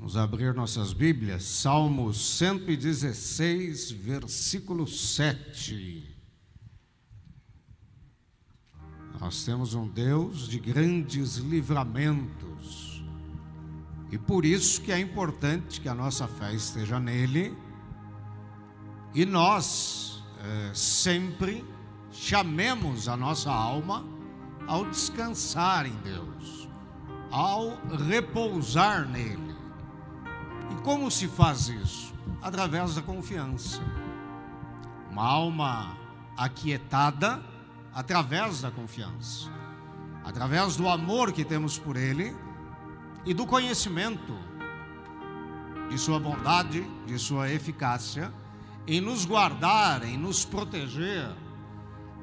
Vamos abrir nossas Bíblias, Salmo 116, versículo 7. Nós temos um Deus de grandes livramentos. E por isso que é importante que a nossa fé esteja nele e nós é, sempre chamemos a nossa alma ao descansar em Deus, ao repousar nele. E como se faz isso? Através da confiança. Uma alma aquietada através da confiança, através do amor que temos por Ele e do conhecimento de Sua bondade, de Sua eficácia, em nos guardar, em nos proteger,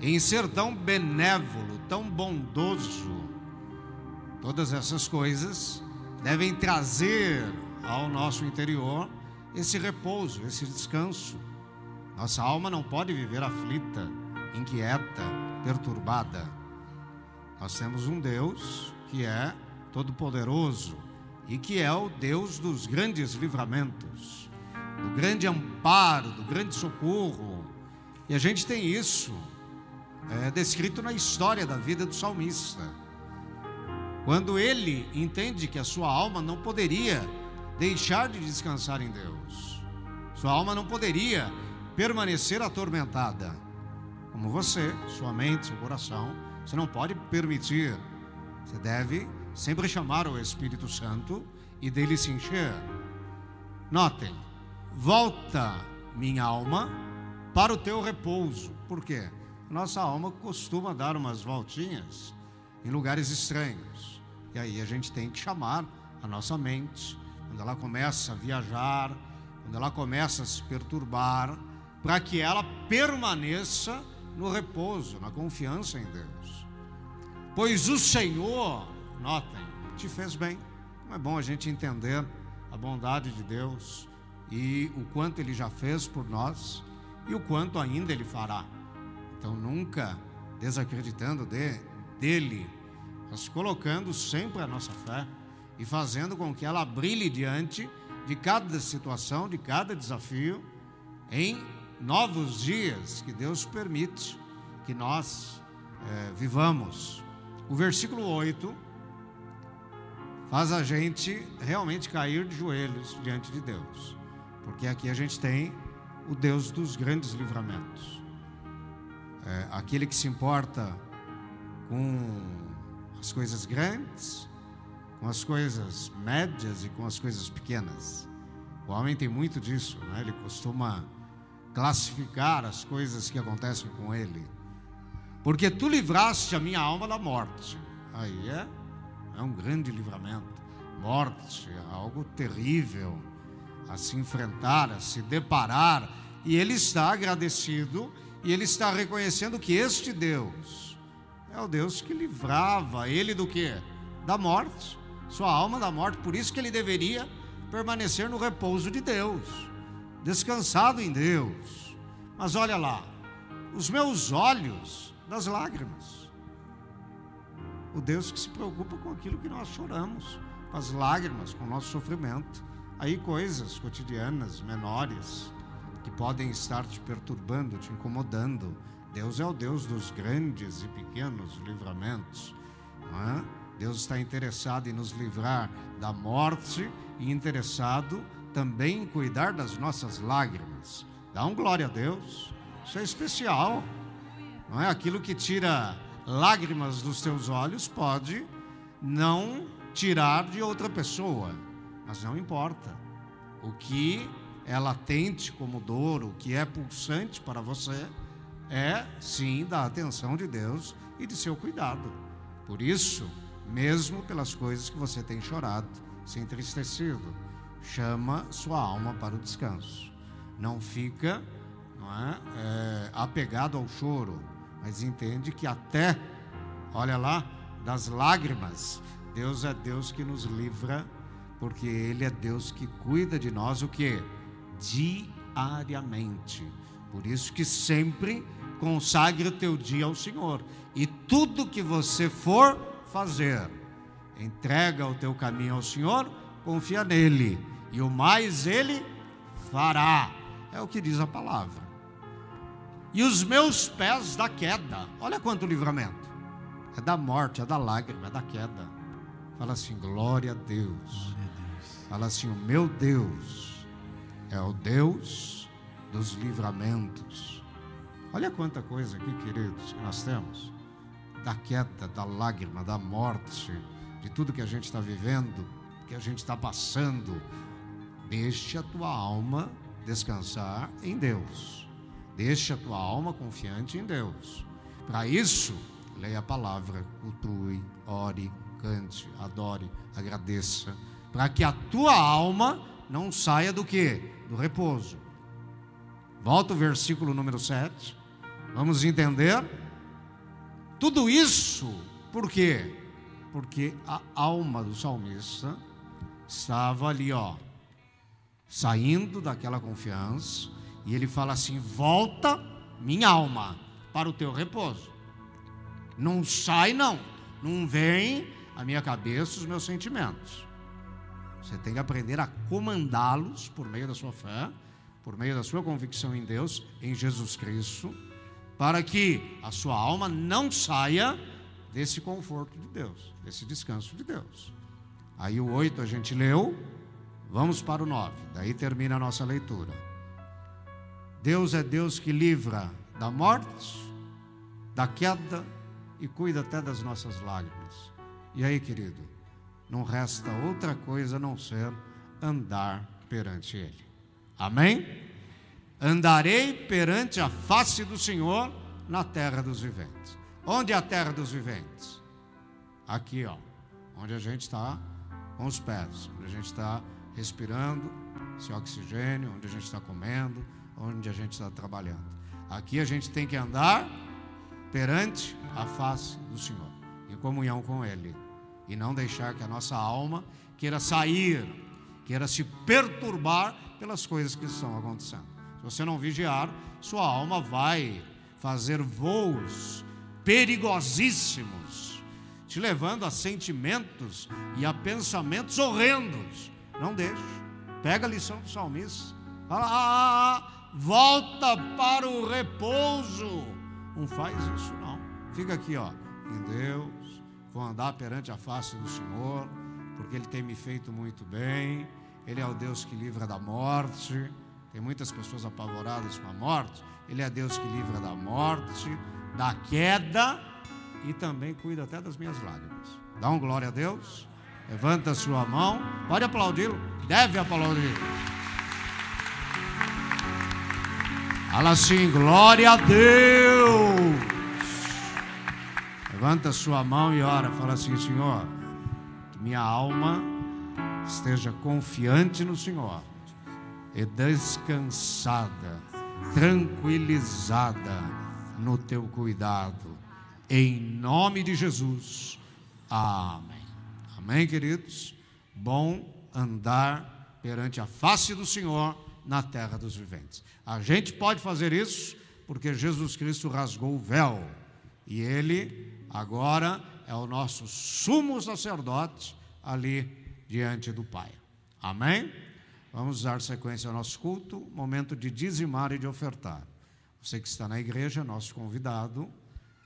em ser tão benévolo, tão bondoso. Todas essas coisas devem trazer ao nosso interior esse repouso, esse descanso. Nossa alma não pode viver aflita, inquieta, perturbada. Nós temos um Deus que é todo-poderoso e que é o Deus dos grandes livramentos, do grande amparo, do grande socorro. E a gente tem isso é, descrito na história da vida do salmista. Quando ele entende que a sua alma não poderia deixar de descansar em Deus, sua alma não poderia permanecer atormentada, como você, sua mente, seu coração, você não pode permitir, você deve sempre chamar o Espírito Santo e dele se encher. Notem, volta minha alma para o teu repouso. Por quê? Nossa alma costuma dar umas voltinhas em lugares estranhos. E aí a gente tem que chamar a nossa mente, quando ela começa a viajar, quando ela começa a se perturbar, para que ela permaneça no repouso, na confiança em Deus. Pois o Senhor, notem, te fez bem. É bom a gente entender a bondade de Deus e o quanto Ele já fez por nós e o quanto ainda Ele fará. Então, nunca desacreditando de, dele, mas colocando sempre a nossa fé e fazendo com que ela brilhe diante de cada situação, de cada desafio, em novos dias que Deus permite que nós é, vivamos. O versículo 8 faz a gente realmente cair de joelhos diante de Deus, porque aqui a gente tem o Deus dos grandes livramentos, é, aquele que se importa com as coisas grandes, com as coisas médias e com as coisas pequenas. O homem tem muito disso, né? ele costuma classificar as coisas que acontecem com ele. Porque tu livraste a minha alma da morte. Aí é, é um grande livramento. Morte é algo terrível a se enfrentar, a se deparar. E ele está agradecido e ele está reconhecendo que este Deus é o Deus que livrava ele do que? Da morte, sua alma da morte. Por isso que ele deveria permanecer no repouso de Deus descansado em Deus. Mas olha lá, os meus olhos das lágrimas. O Deus que se preocupa com aquilo que nós choramos, com as lágrimas, com o nosso sofrimento. Aí coisas cotidianas, menores, que podem estar te perturbando, te incomodando. Deus é o Deus dos grandes e pequenos livramentos. Não é? Deus está interessado em nos livrar da morte e interessado também cuidar das nossas lágrimas. Dá um glória a Deus. Isso é especial. Não é aquilo que tira lágrimas dos teus olhos pode não tirar de outra pessoa, mas não importa. O que é latente como dor, o que é pulsante para você, é sim da atenção de Deus e de seu cuidado. Por isso, mesmo pelas coisas que você tem chorado, se entristecido, chama sua alma para o descanso. Não fica não é, é, apegado ao choro, mas entende que até, olha lá, das lágrimas, Deus é Deus que nos livra, porque Ele é Deus que cuida de nós o que? Diariamente. Por isso que sempre consagre o teu dia ao Senhor. E tudo que você for fazer, entrega o teu caminho ao Senhor confia nele, e o mais ele fará. É o que diz a palavra. E os meus pés da queda. Olha quanto livramento. É da morte, é da lágrima, é da queda. Fala assim: glória a Deus. Fala assim: o meu Deus é o Deus dos livramentos. Olha quanta coisa aqui, queridos, que nós temos. Da queda, da lágrima, da morte, de tudo que a gente está vivendo, que a gente está passando. Deixe a tua alma descansar em Deus. Deixe a tua alma confiante em Deus. Para isso, leia a palavra, cultue, ore, cante, adore, agradeça, para que a tua alma não saia do que? Do repouso. Volta o versículo número 7. Vamos entender? Tudo isso, por quê? Porque a alma do salmista estava ali, ó, saindo daquela confiança, e ele fala assim: Volta, minha alma, para o teu repouso. Não sai, não. Não vem a minha cabeça os meus sentimentos. Você tem que aprender a comandá-los por meio da sua fé, por meio da sua convicção em Deus, em Jesus Cristo, para que a sua alma não saia desse conforto de Deus, desse descanso de Deus. Aí o 8 a gente leu, vamos para o 9, daí termina a nossa leitura. Deus é Deus que livra da morte, da queda e cuida até das nossas lágrimas. E aí, querido, não resta outra coisa a não ser andar perante Ele. Amém? Andarei perante a face do Senhor na terra dos viventes. Onde é a terra dos viventes? Aqui, ó, onde a gente está com os pés, onde a gente está respirando esse oxigênio, onde a gente está comendo, onde a gente está trabalhando. Aqui a gente tem que andar perante a face do Senhor, em comunhão com Ele, e não deixar que a nossa alma queira sair, queira se perturbar pelas coisas que estão acontecendo. Se você não vigiar, sua alma vai fazer voos perigosíssimos, te levando a sentimentos e a pensamentos horrendos. Não deixe. Pega a lição do salmista. Fala, ah, ah, ah, volta para o repouso. Não faz isso, não. Fica aqui, ó, em Deus. Vou andar perante a face do Senhor, porque Ele tem me feito muito bem. Ele é o Deus que livra da morte. Tem muitas pessoas apavoradas com a morte. Ele é Deus que livra da morte, da queda e também cuida até das minhas lágrimas. Dá um glória a Deus. Levanta a sua mão. Pode aplaudi-lo. Deve aplaudir. Fala assim, glória a Deus. Levanta a sua mão e ora. Fala assim, Senhor, que minha alma esteja confiante no Senhor e descansada, tranquilizada no teu cuidado. Em nome de Jesus. Amém. Amém, queridos? Bom andar perante a face do Senhor na terra dos viventes. A gente pode fazer isso porque Jesus Cristo rasgou o véu e ele agora é o nosso sumo sacerdote ali diante do Pai. Amém? Vamos dar sequência ao nosso culto, momento de dizimar e de ofertar. Você que está na igreja, nosso convidado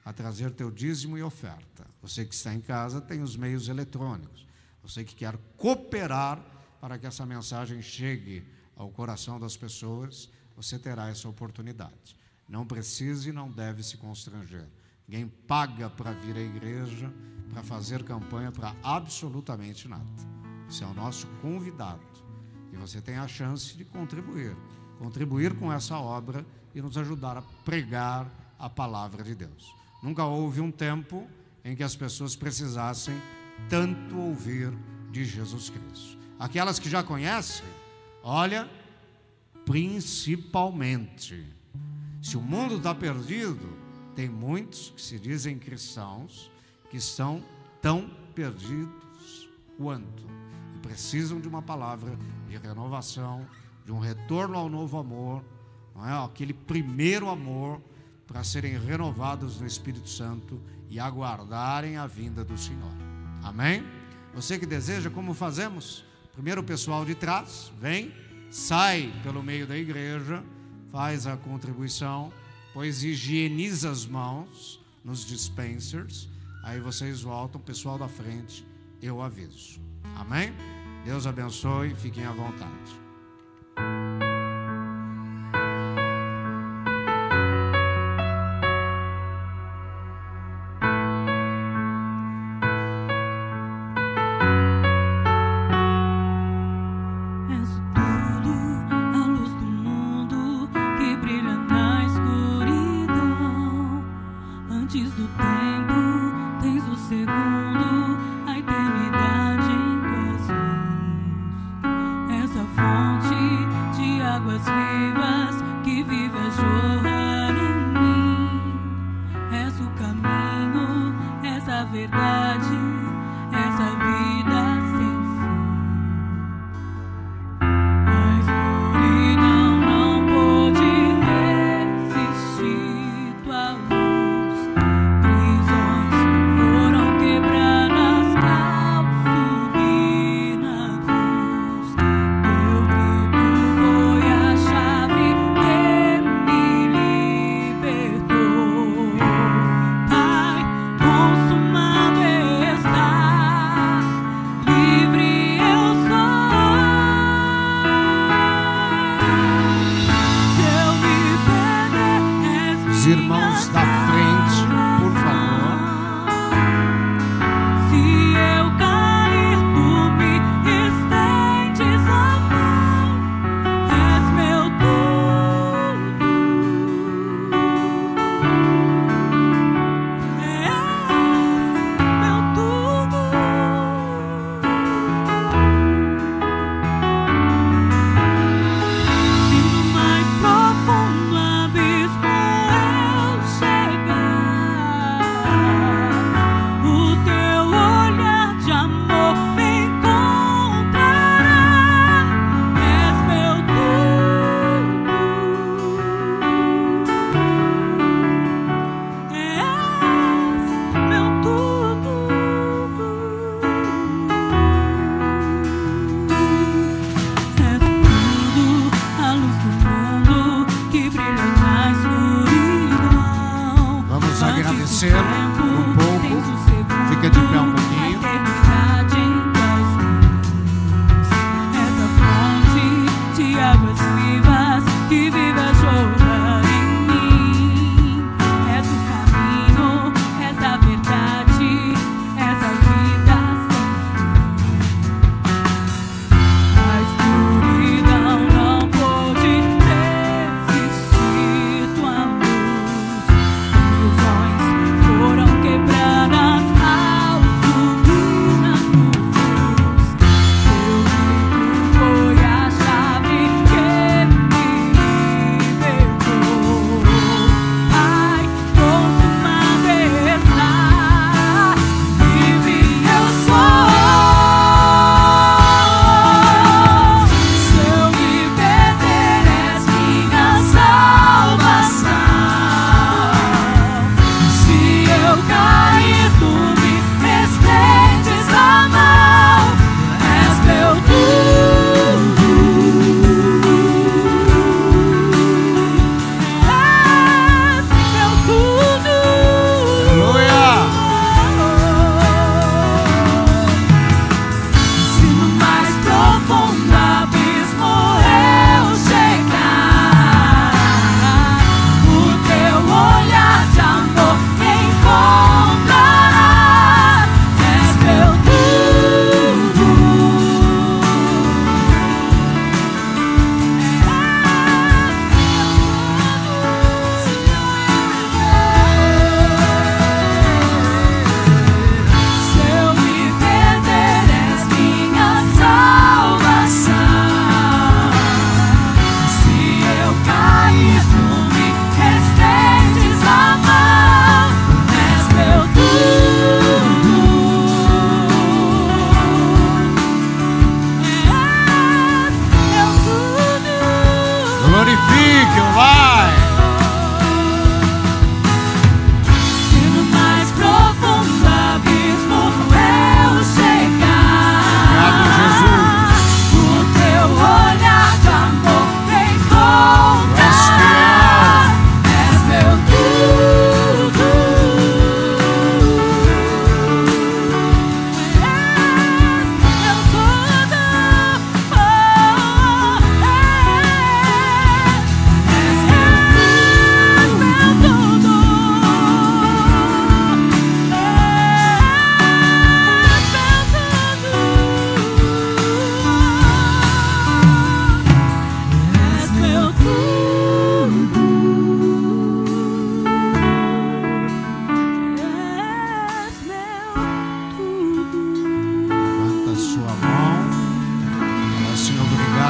a trazer teu dízimo e oferta. Você que está em casa tem os meios eletrônicos. Você que quer cooperar para que essa mensagem chegue ao coração das pessoas, você terá essa oportunidade. Não precisa e não deve se constranger. Ninguém paga para vir à igreja, para fazer campanha para absolutamente nada. Você é o nosso convidado. E você tem a chance de contribuir. Contribuir com essa obra e nos ajudar a pregar a palavra de Deus. Nunca houve um tempo em que as pessoas precisassem tanto ouvir de Jesus Cristo. Aquelas que já conhecem, Olha, principalmente, se o mundo está perdido, tem muitos que se dizem cristãos que estão tão perdidos quanto precisam de uma palavra de renovação, de um retorno ao novo amor, não é? Aquele primeiro amor para serem renovados no Espírito Santo e aguardarem a vinda do Senhor. Amém? Você que deseja, como fazemos? Primeiro o pessoal de trás vem, sai pelo meio da igreja, faz a contribuição, pois higieniza as mãos nos dispensers. Aí vocês voltam, pessoal da frente, eu aviso. Amém? Deus abençoe, fiquem à vontade.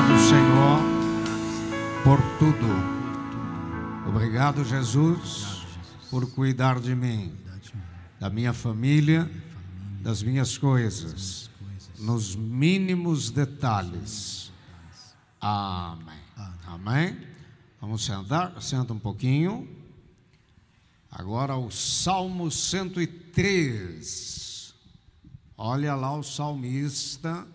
Obrigado, Senhor, por tudo. Obrigado, Jesus, por cuidar de mim, da minha família, das minhas coisas, nos mínimos detalhes. Amém. Amém. Vamos sentar, senta um pouquinho. Agora o Salmo 103. Olha lá o salmista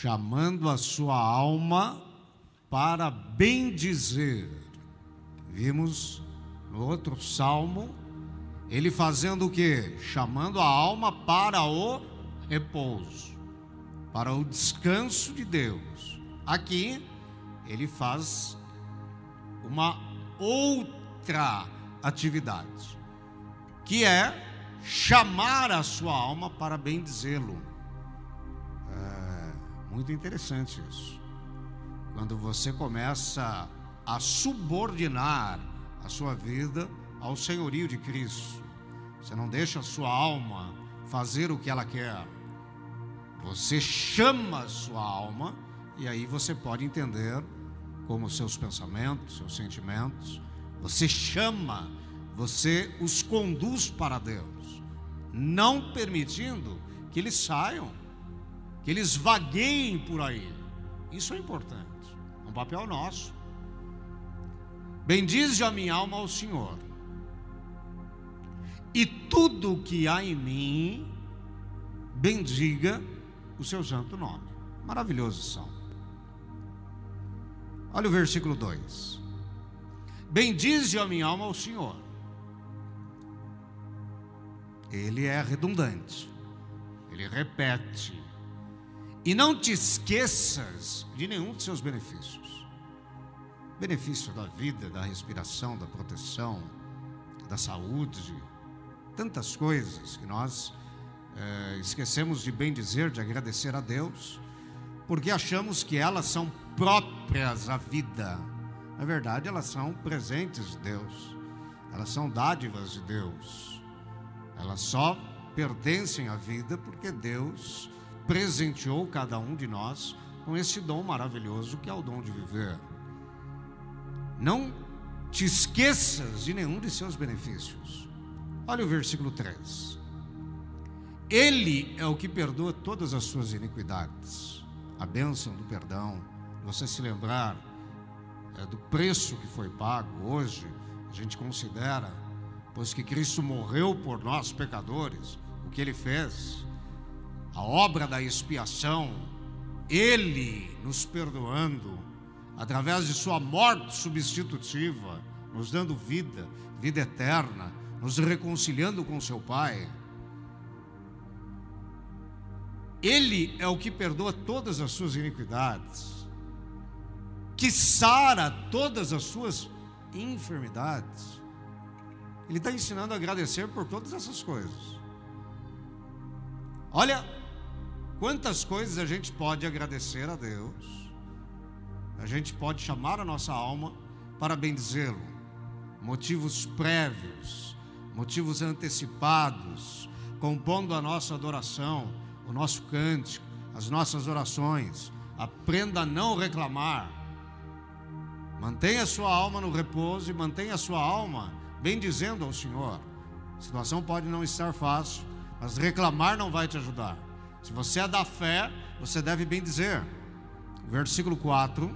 chamando a sua alma para bendizer. Vimos no outro salmo ele fazendo o que? Chamando a alma para o repouso, para o descanso de Deus. Aqui ele faz uma outra atividade, que é chamar a sua alma para bendizê-lo. Muito interessante isso. Quando você começa a subordinar a sua vida ao senhorio de Cristo. Você não deixa a sua alma fazer o que ela quer. Você chama a sua alma e aí você pode entender como seus pensamentos, seus sentimentos, você chama, você os conduz para Deus, não permitindo que eles saiam que eles vagueiem por aí. Isso é importante, é um papel nosso. Bendize a minha alma ao Senhor, e tudo que há em mim, bendiga o seu santo nome. Maravilhoso são. Olha o versículo 2: Bendize a minha alma ao Senhor. Ele é redundante, ele repete, e não te esqueças de nenhum de seus benefícios. Benefício da vida, da respiração, da proteção, da saúde, tantas coisas que nós é, esquecemos de bem dizer, de agradecer a Deus, porque achamos que elas são próprias à vida. Na verdade, elas são presentes de Deus, elas são dádivas de Deus, elas só pertencem à vida porque Deus presenteou cada um de nós com esse dom maravilhoso que é o dom de viver. Não te esqueças de nenhum de seus benefícios. Olha o versículo 3. Ele é o que perdoa todas as suas iniquidades. A bênção do perdão, você se lembrar é, do preço que foi pago hoje, a gente considera, pois que Cristo morreu por nós pecadores, o que ele fez, a obra da expiação, Ele nos perdoando, através de Sua morte substitutiva, nos dando vida, vida eterna, nos reconciliando com Seu Pai. Ele é o que perdoa todas as suas iniquidades, que sara todas as suas enfermidades. Ele está ensinando a agradecer por todas essas coisas. Olha, Quantas coisas a gente pode agradecer a Deus, a gente pode chamar a nossa alma para bendizê-lo, motivos prévios, motivos antecipados, compondo a nossa adoração, o nosso cântico, as nossas orações. Aprenda a não reclamar. Mantenha a sua alma no repouso e mantenha a sua alma bendizendo ao Senhor. A situação pode não estar fácil, mas reclamar não vai te ajudar. Se você é da fé, você deve bem dizer. Versículo 4: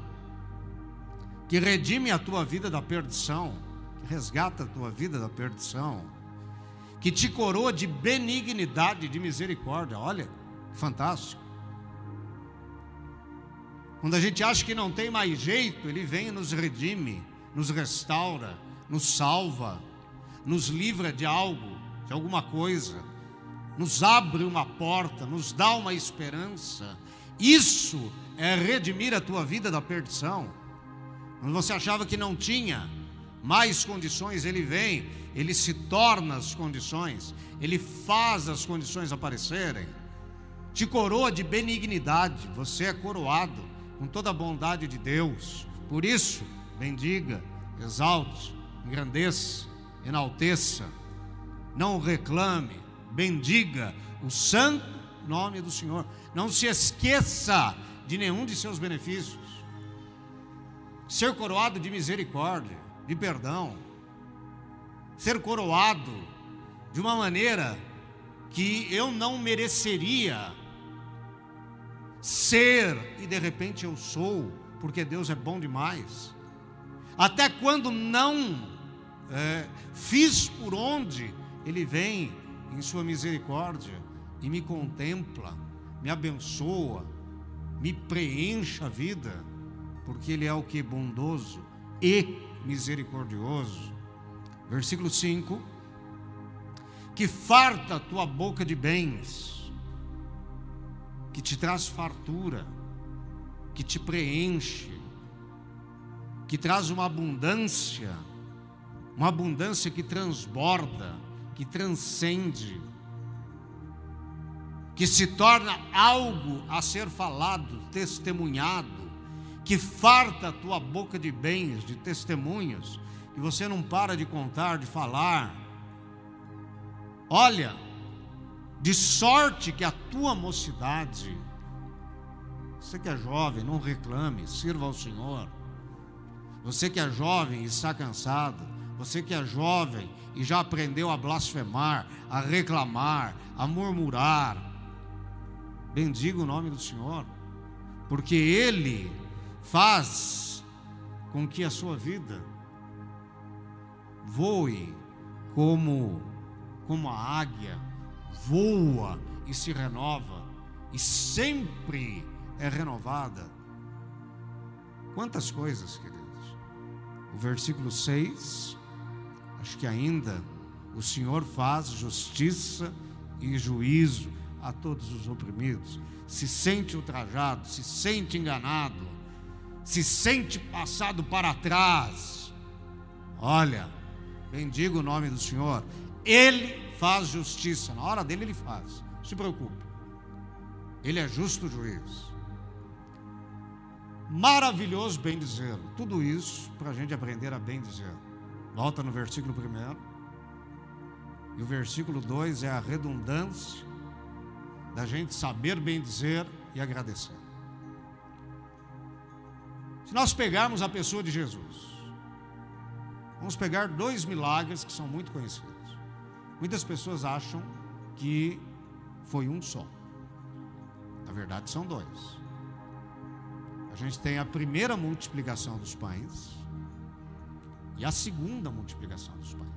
Que redime a tua vida da perdição, que resgata a tua vida da perdição, que te coroa de benignidade, de misericórdia. Olha, fantástico. Quando a gente acha que não tem mais jeito, Ele vem e nos redime, nos restaura, nos salva, nos livra de algo, de alguma coisa nos abre uma porta, nos dá uma esperança. Isso é redimir a tua vida da perdição. Quando você achava que não tinha mais condições, ele vem, ele se torna as condições, ele faz as condições aparecerem. Te coroa de benignidade, você é coroado com toda a bondade de Deus. Por isso, bendiga, exalte, engrandeça, enalteça, não reclame, bendiga o santo nome do Senhor. Não se esqueça de nenhum de seus benefícios. Ser coroado de misericórdia, de perdão. Ser coroado de uma maneira que eu não mereceria ser e de repente eu sou, porque Deus é bom demais. Até quando não é, fiz por onde, Ele vem em Sua misericórdia e me contempla, me abençoa, me preenche a vida, porque Ele é o que? Bondoso e misericordioso. Versículo 5: Que farta a tua boca de bens, que te traz fartura, que te preenche, que traz uma abundância, uma abundância que transborda, que transcende, que se torna algo a ser falado, testemunhado, que farta a tua boca de bens, de testemunhos, que você não para de contar, de falar. Olha, de sorte que a tua mocidade, você que é jovem, não reclame, sirva ao Senhor. Você que é jovem e está cansado, você que é jovem e já aprendeu a blasfemar, a reclamar, a murmurar, bendiga o nome do Senhor, porque Ele faz com que a sua vida voe como, como a águia, voa e se renova, e sempre é renovada. Quantas coisas, queridos. O versículo 6, acho que ainda o Senhor faz justiça e juízo a todos os oprimidos. Se sente ultrajado, se sente enganado, se sente passado para trás. Olha, bendiga o nome do Senhor. Ele faz justiça, na hora dele ele faz. Não se preocupe. Ele é justo juiz. Maravilhoso bem dizer. Tudo isso para a gente aprender a bem dizer. Volta no versículo primeiro. E o versículo 2 é a redundância da gente saber bem dizer e agradecer. Se nós pegarmos a pessoa de Jesus, vamos pegar dois milagres que são muito conhecidos. Muitas pessoas acham que foi um só. Na verdade, são dois. A gente tem a primeira multiplicação dos pães e a segunda multiplicação dos pães.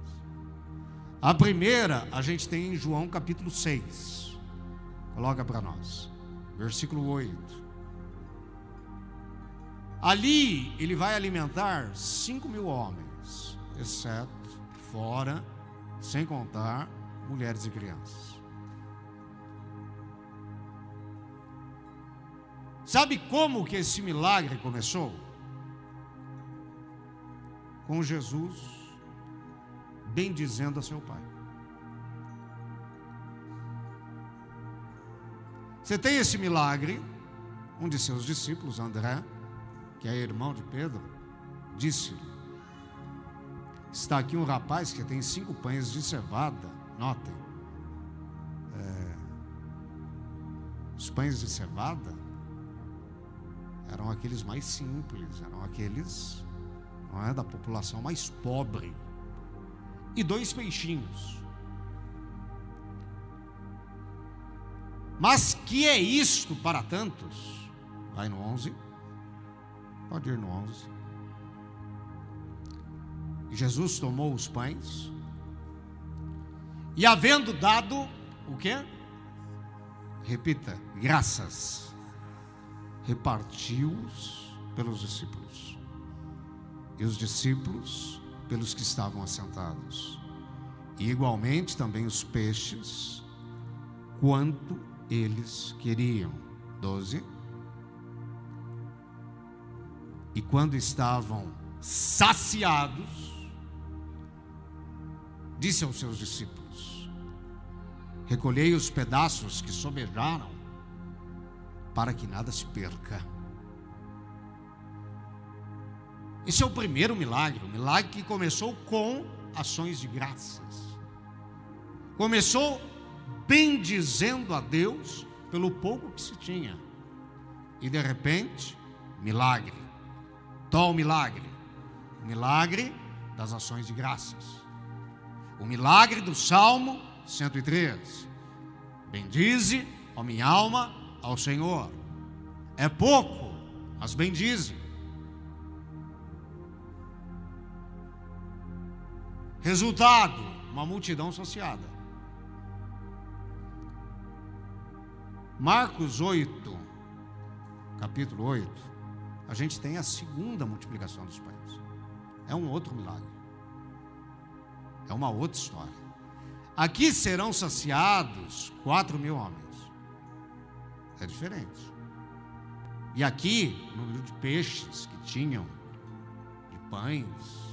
A primeira a gente tem em João capítulo 6. Coloca para nós, versículo 8. Ali ele vai alimentar cinco mil homens, exceto, fora, sem contar mulheres e crianças. Sabe como que esse milagre começou? Com Jesus bendizendo a seu pai. Você tem esse milagre, um de seus discípulos, André, que é irmão de Pedro, disse-lhe: Está aqui um rapaz que tem cinco pães de cevada, notem. É, os pães de cevada eram aqueles mais simples, eram aqueles não é, da população mais pobre. E dois peixinhos. Mas que é isto para tantos? Vai no 11. Pode ir no 11. Jesus tomou os pães e havendo dado o quê? Repita, graças repartiu-os pelos discípulos. E os discípulos pelos que estavam assentados. E igualmente também os peixes, quanto eles queriam. 12. E quando estavam saciados, disse aos seus discípulos: Recolhei os pedaços que sobejaram para que nada se perca. Esse é o primeiro milagre, o milagre que começou com ações de graças. Começou bendizendo a Deus pelo pouco que se tinha. E de repente, milagre. Tal milagre. Milagre das ações de graças. O milagre do Salmo 103. Bendize, ó minha alma, ao Senhor. É pouco, mas bendize. Resultado: uma multidão associada. Marcos 8, capítulo 8, a gente tem a segunda multiplicação dos pães. É um outro milagre. É uma outra história. Aqui serão saciados quatro mil homens. É diferente. E aqui, o número de peixes que tinham, de pães,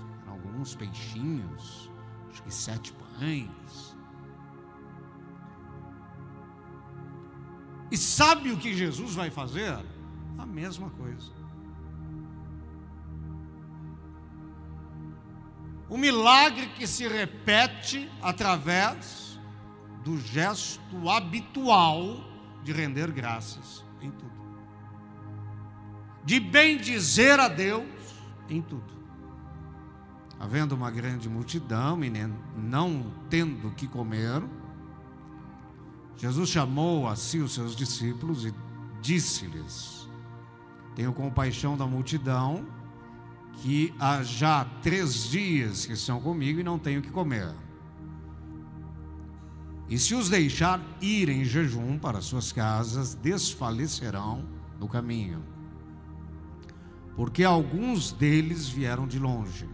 alguns peixinhos, acho que sete pães. E sabe o que Jesus vai fazer? A mesma coisa. O milagre que se repete através do gesto habitual de render graças em tudo. De bem dizer a Deus em tudo. Havendo uma grande multidão e não tendo que comer, Jesus chamou a si os seus discípulos e disse-lhes: Tenho compaixão da multidão que há já três dias que estão comigo e não tenho que comer. E se os deixar ir em jejum para suas casas, desfalecerão no caminho, porque alguns deles vieram de longe.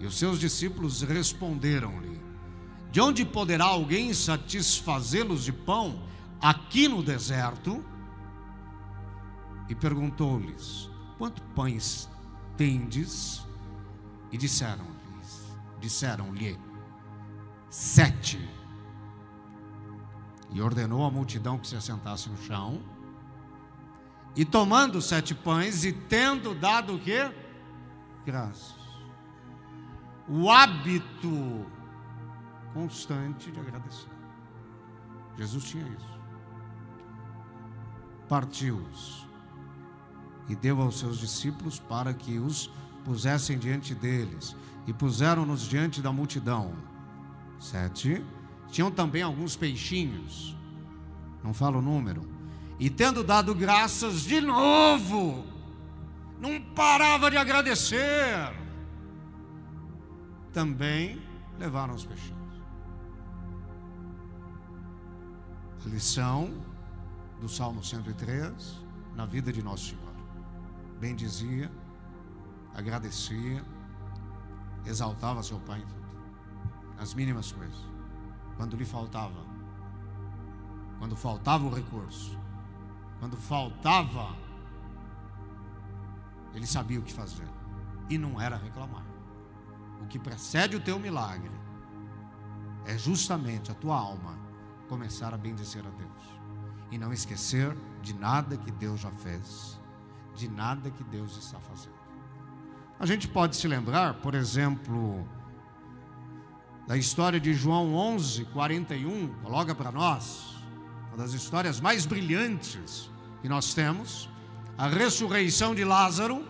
E os seus discípulos responderam-lhe: De onde poderá alguém satisfazê-los de pão aqui no deserto? E perguntou-lhes: quanto pães tendes? E disseram-lhe, disseram-lhe, sete. E ordenou à multidão que se assentasse no chão. E tomando sete pães e tendo dado o quê? Graças. O hábito constante de agradecer. Jesus tinha isso. Partiu-os e deu aos seus discípulos para que os pusessem diante deles. E puseram-nos diante da multidão. Sete. Tinham também alguns peixinhos. Não falo o número. E tendo dado graças de novo, não parava de agradecer. Também levaram os peixinhos. A lição do Salmo 103 na vida de Nosso Senhor bendizia, agradecia, exaltava seu pai em tudo, nas mínimas coisas. Quando lhe faltava, quando faltava o recurso, quando faltava, ele sabia o que fazer e não era reclamar. O que precede o teu milagre é justamente a tua alma começar a bendizer a Deus e não esquecer de nada que Deus já fez de nada que Deus está fazendo. A gente pode se lembrar, por exemplo, da história de João 11, 41, coloca para nós, uma das histórias mais brilhantes que nós temos, a ressurreição de Lázaro,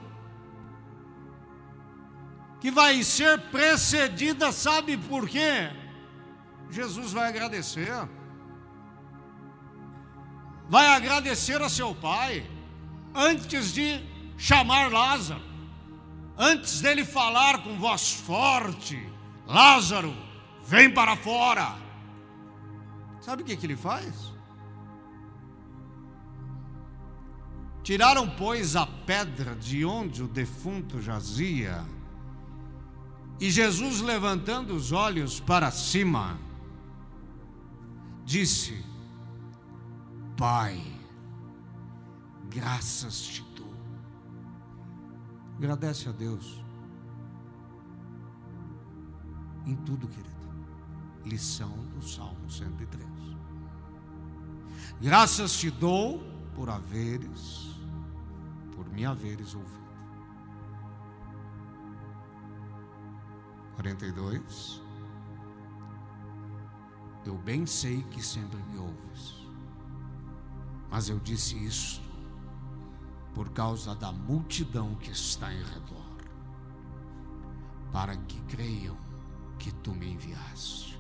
que vai ser precedida, sabe por quê? Jesus vai agradecer. Vai agradecer a seu pai antes de chamar Lázaro, antes dele falar com voz forte: Lázaro, vem para fora. Sabe o que, que ele faz? Tiraram, pois, a pedra de onde o defunto jazia, e Jesus, levantando os olhos para cima, disse: Pai, graças te dou. Agradece a Deus. Em tudo, querido. Lição do Salmo 103. Graças te dou por haveres, por me haveres ouvido. 42. Eu bem sei que sempre me ouves Mas eu disse isto por causa da multidão que está em redor, para que creiam que tu me enviaste.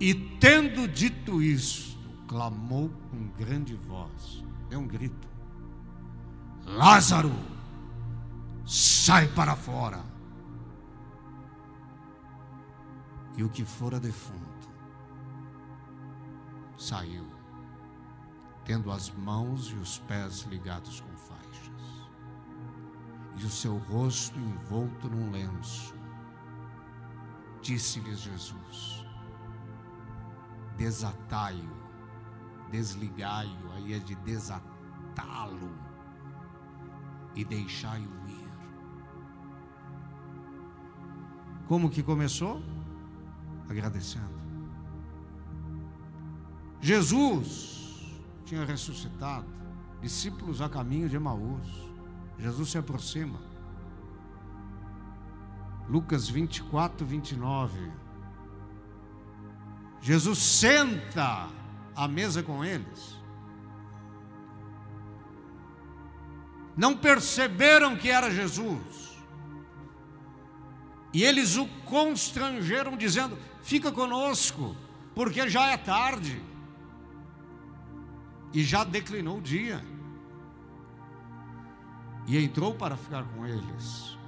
E tendo dito isto, clamou com grande voz, deu um grito: Lázaro, sai para fora. E o que fora defunto saiu, tendo as mãos e os pés ligados com faixas, e o seu rosto envolto num lenço. Disse-lhes Jesus: Desatai-o, desligai-o, aí é de desatá-lo e deixai-o ir. Como que começou? Agradecendo. Jesus tinha ressuscitado, discípulos a caminho de Emaús. Jesus se aproxima. Lucas 24, 29. Jesus senta à mesa com eles. Não perceberam que era Jesus. E eles o constrangeram, dizendo: Fica conosco, porque já é tarde. E já declinou o dia. E entrou para ficar com eles.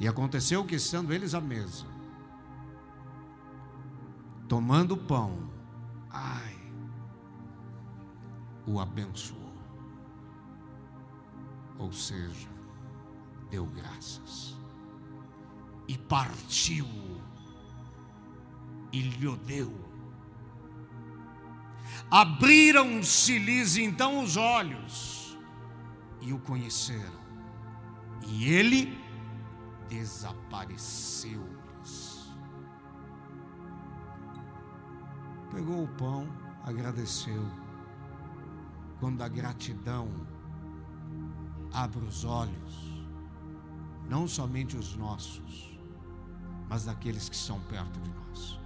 E aconteceu que, estando eles à mesa, tomando o pão, ai, o abençoou. Ou seja, deu graças e partiu e lhe deu. Abriram-se-lhes então os olhos e o conheceram, e ele desapareceu-lhes. Pegou o pão, agradeceu. Quando a gratidão abre os olhos, não somente os nossos, mas daqueles que estão perto de nós.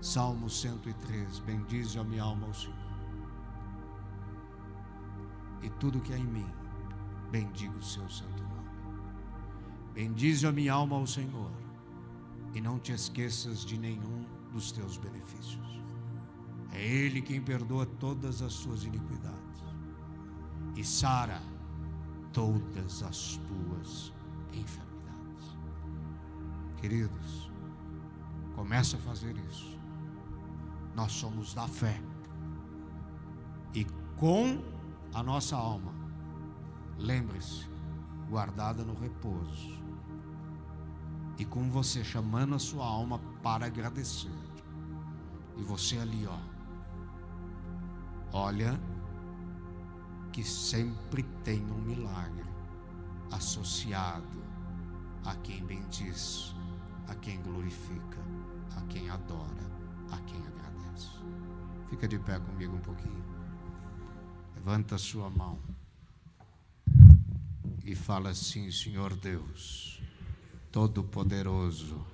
Salmo 103: Bendize a minha alma ao Senhor, e tudo que é em mim, bendiga o seu santo nome. Bendize a minha alma ao Senhor, e não te esqueças de nenhum dos teus benefícios. É Ele quem perdoa todas as suas iniquidades e sara todas as tuas enfermidades. Queridos, comece a fazer isso. Nós somos da fé. E com a nossa alma, lembre-se, guardada no repouso. E com você chamando a sua alma para agradecer. E você ali, ó. Olha que sempre tem um milagre associado a quem bendiz, a quem glorifica, a quem adora, a quem agradece. Fica de pé comigo um pouquinho. Levanta a sua mão e fala assim: Senhor Deus, Todo-Poderoso,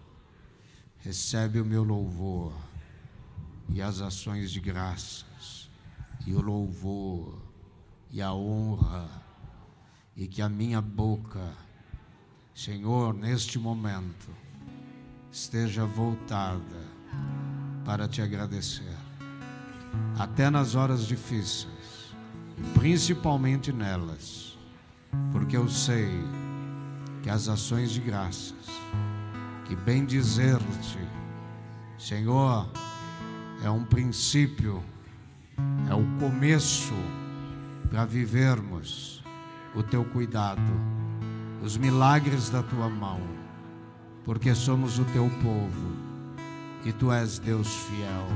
recebe o meu louvor e as ações de graças e o louvor e a honra, e que a minha boca, Senhor, neste momento, esteja voltada para te agradecer, até nas horas difíceis, principalmente nelas, porque eu sei que as ações de graças, que bem dizer-te, Senhor, é um princípio, é o começo para vivermos o teu cuidado, os milagres da tua mão, porque somos o teu povo e tu és Deus fiel.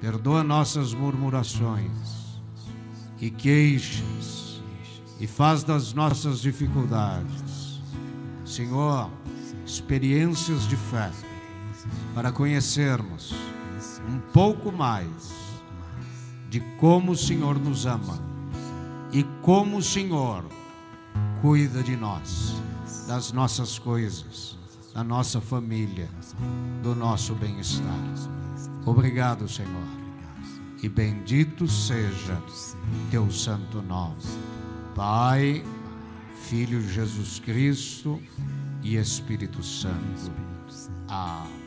Perdoa nossas murmurações e queixas e faz das nossas dificuldades, Senhor, experiências de fé para conhecermos um pouco mais de como o Senhor nos ama e como o Senhor cuida de nós, das nossas coisas, da nossa família, do nosso bem-estar. Obrigado, Senhor. E bendito seja teu santo nome. Pai, Filho Jesus Cristo e Espírito Santo. Amém.